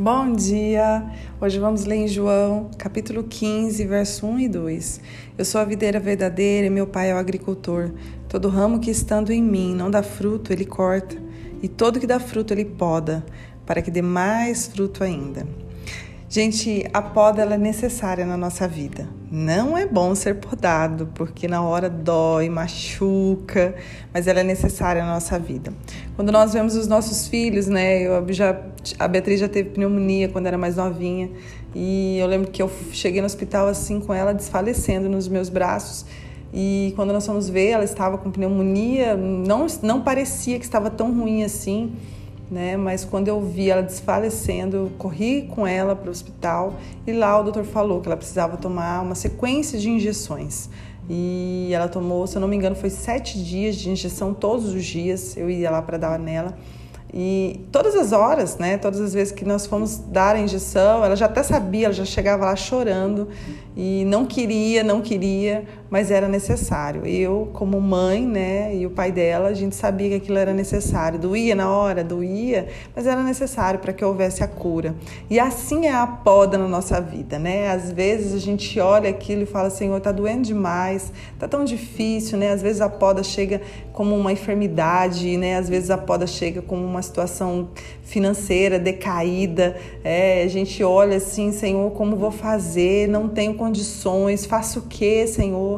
Bom dia! Hoje vamos ler em João, capítulo 15, verso 1 e 2. Eu sou a videira verdadeira e meu pai é o agricultor. Todo ramo que estando em mim não dá fruto, ele corta, e todo que dá fruto, ele poda, para que dê mais fruto ainda. Gente, a poda é necessária na nossa vida. Não é bom ser podado, porque na hora dói, machuca, mas ela é necessária na nossa vida. Quando nós vemos os nossos filhos, né? Eu já, a Beatriz já teve pneumonia quando era mais novinha, e eu lembro que eu cheguei no hospital assim com ela desfalecendo nos meus braços. E quando nós fomos ver, ela estava com pneumonia, não, não parecia que estava tão ruim assim né? Mas quando eu vi ela desfalecendo, eu corri com ela para o hospital e lá o doutor falou que ela precisava tomar uma sequência de injeções. E ela tomou, se eu não me engano, foi sete dias de injeção todos os dias. Eu ia lá para dar nela. E todas as horas, né, todas as vezes que nós fomos dar a injeção, ela já até sabia, ela já chegava lá chorando e não queria, não queria, mas era necessário. Eu, como mãe, né, e o pai dela, a gente sabia que aquilo era necessário. Doía na hora, doía, mas era necessário para que houvesse a cura. E assim é a poda na nossa vida, né? Às vezes a gente olha aquilo e fala, Senhor, tá doendo demais, tá tão difícil, né? Às vezes a poda chega como uma enfermidade, né? Às vezes a poda chega como uma situação financeira decaída. É, a gente olha assim, Senhor, como vou fazer? Não tenho condições, faço o que, Senhor?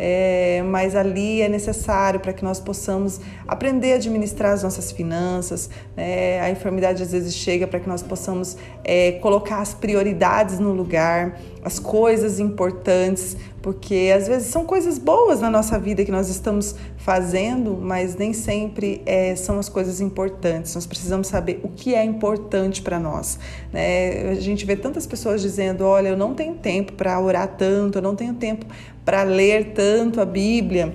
é, mas ali é necessário para que nós possamos aprender a administrar as nossas finanças. Né? A enfermidade às vezes chega para que nós possamos é, colocar as prioridades no lugar, as coisas importantes, porque às vezes são coisas boas na nossa vida que nós estamos fazendo, mas nem sempre é, são as coisas importantes. Nós precisamos saber o que é importante para nós. Né? A gente vê tantas pessoas dizendo: olha, eu não tenho tempo para orar tanto, eu não tenho tempo para ler tanto a Bíblia.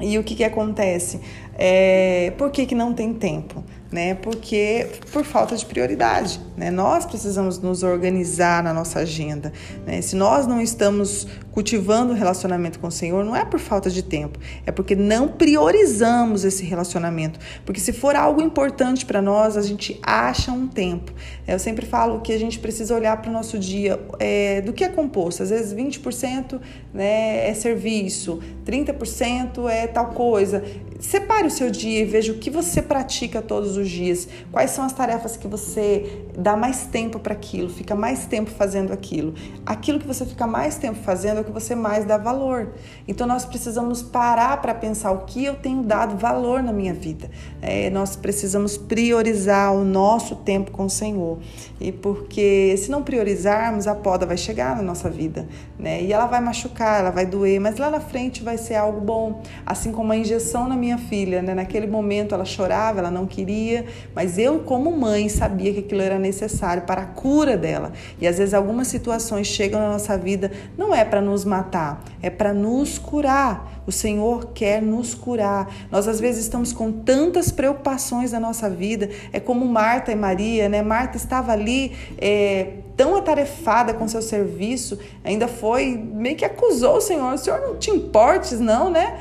E o que, que acontece? É, por que, que não tem tempo? Né? Porque por falta de prioridade. Né? Nós precisamos nos organizar na nossa agenda. Né? Se nós não estamos cultivando o relacionamento com o Senhor, não é por falta de tempo, é porque não priorizamos esse relacionamento. Porque se for algo importante para nós, a gente acha um tempo. Eu sempre falo que a gente precisa olhar para o nosso dia é, do que é composto. Às vezes 20% né, é serviço, 30% é tal coisa. Separe o seu dia e veja o que você pratica todos os dias. Quais são as tarefas que você dá mais tempo para aquilo, fica mais tempo fazendo aquilo. Aquilo que você fica mais tempo fazendo é o que você mais dá valor. Então nós precisamos parar para pensar o que eu tenho dado valor na minha vida. É, nós precisamos priorizar o nosso tempo com o Senhor. E porque se não priorizarmos, a poda vai chegar na nossa vida, né? E ela vai machucar, ela vai doer, mas lá na frente vai ser algo bom. Assim como a injeção na minha filha, né? Naquele momento ela chorava, ela não queria, mas eu, como mãe, sabia que aquilo era necessário para a cura dela. E às vezes algumas situações chegam na nossa vida, não é para nos matar, é para nos curar. O Senhor quer nos curar. Nós às vezes estamos com tantas preocupações na nossa vida. É como Marta e Maria, né? Marta estava ali é, tão atarefada com seu serviço, ainda foi meio que acusou o Senhor. O Senhor não te importes, não, né?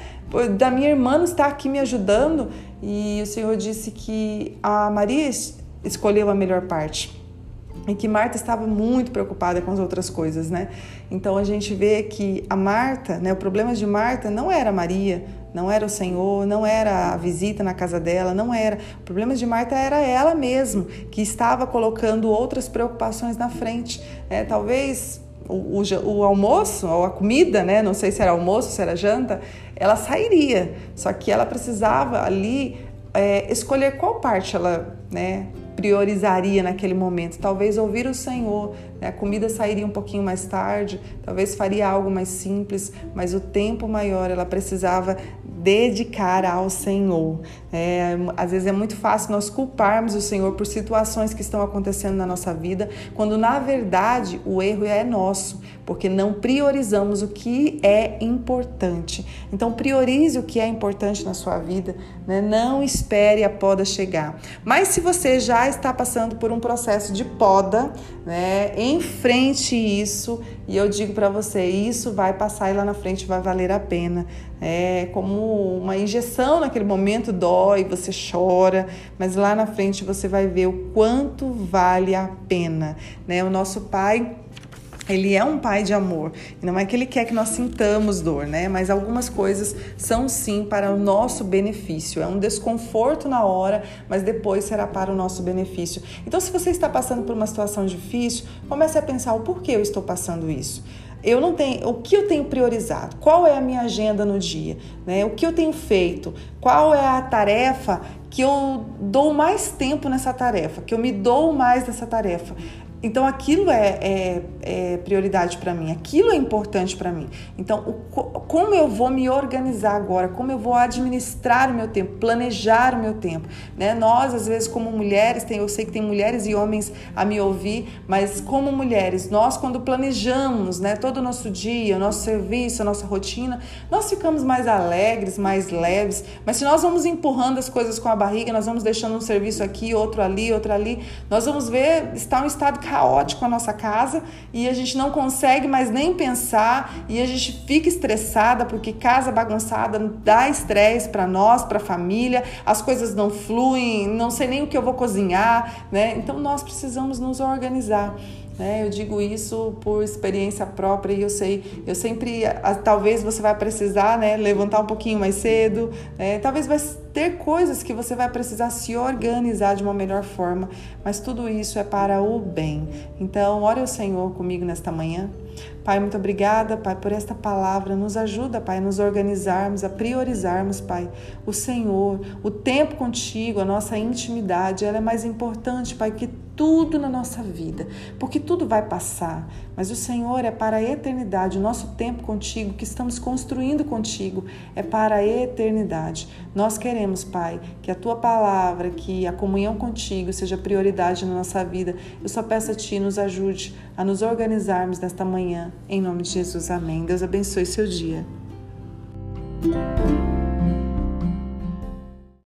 Da minha irmã estar aqui me ajudando. E o Senhor disse que a Maria escolheu a melhor parte. E que Marta estava muito preocupada com as outras coisas, né? Então a gente vê que a Marta, né, o problema de Marta não era Maria, não era o Senhor, não era a visita na casa dela, não era. O problema de Marta era ela mesma, que estava colocando outras preocupações na frente. É, talvez o, o, o, almoço ou a comida, né? Não sei se era almoço, se era janta, ela sairia. Só que ela precisava ali é, escolher qual parte ela, né? Priorizaria naquele momento. Talvez ouvir o Senhor, né? a comida sairia um pouquinho mais tarde, talvez faria algo mais simples, mas o tempo maior ela precisava dedicar ao Senhor. É, às vezes é muito fácil nós culparmos o Senhor por situações que estão acontecendo na nossa vida, quando na verdade o erro é nosso, porque não priorizamos o que é importante. Então priorize o que é importante na sua vida, né? não espere a poda chegar. Mas se você já está passando por um processo de poda, né? Enfrente isso e eu digo para você, isso vai passar e lá na frente vai valer a pena. É como uma injeção naquele momento dói, você chora, mas lá na frente você vai ver o quanto vale a pena, né? O nosso pai ele é um pai de amor. Não é que ele quer que nós sintamos dor, né? Mas algumas coisas são sim para o nosso benefício. É um desconforto na hora, mas depois será para o nosso benefício. Então, se você está passando por uma situação difícil, comece a pensar o porquê eu estou passando isso. Eu não tenho, o que eu tenho priorizado? Qual é a minha agenda no dia? Né? O que eu tenho feito? Qual é a tarefa que eu dou mais tempo nessa tarefa, que eu me dou mais nessa tarefa. Então aquilo é, é, é prioridade para mim, aquilo é importante para mim. Então, o, como eu vou me organizar agora, como eu vou administrar o meu tempo, planejar o meu tempo. Né? Nós, às vezes, como mulheres, tem, eu sei que tem mulheres e homens a me ouvir, mas como mulheres, nós quando planejamos né, todo o nosso dia, o nosso serviço, a nossa rotina, nós ficamos mais alegres, mais leves. Mas se nós vamos empurrando as coisas com a barriga, nós vamos deixando um serviço aqui, outro ali, outro ali, nós vamos ver, está um estado caótico a nossa casa e a gente não consegue mais nem pensar e a gente fica estressada porque casa bagunçada dá estresse para nós, para a família, as coisas não fluem, não sei nem o que eu vou cozinhar, né? Então nós precisamos nos organizar. Né? Eu digo isso por experiência própria e eu sei, eu sempre, talvez você vai precisar né, levantar um pouquinho mais cedo, né? talvez vai ter coisas que você vai precisar se organizar de uma melhor forma, mas tudo isso é para o bem. Então, ore ao Senhor comigo nesta manhã. Pai, muito obrigada, Pai, por esta palavra. Nos ajuda, Pai, a nos organizarmos, a priorizarmos, Pai, o Senhor, o tempo contigo, a nossa intimidade. Ela é mais importante, Pai, que tudo na nossa vida, porque tudo vai passar, mas o Senhor é para a eternidade. O nosso tempo contigo, que estamos construindo contigo, é para a eternidade. Nós queremos, Pai, que a tua palavra, que a comunhão contigo seja prioridade na nossa vida. Eu só peço a ti, nos ajude a nos organizarmos nesta manhã. Em nome de Jesus, amém. Deus abençoe seu dia.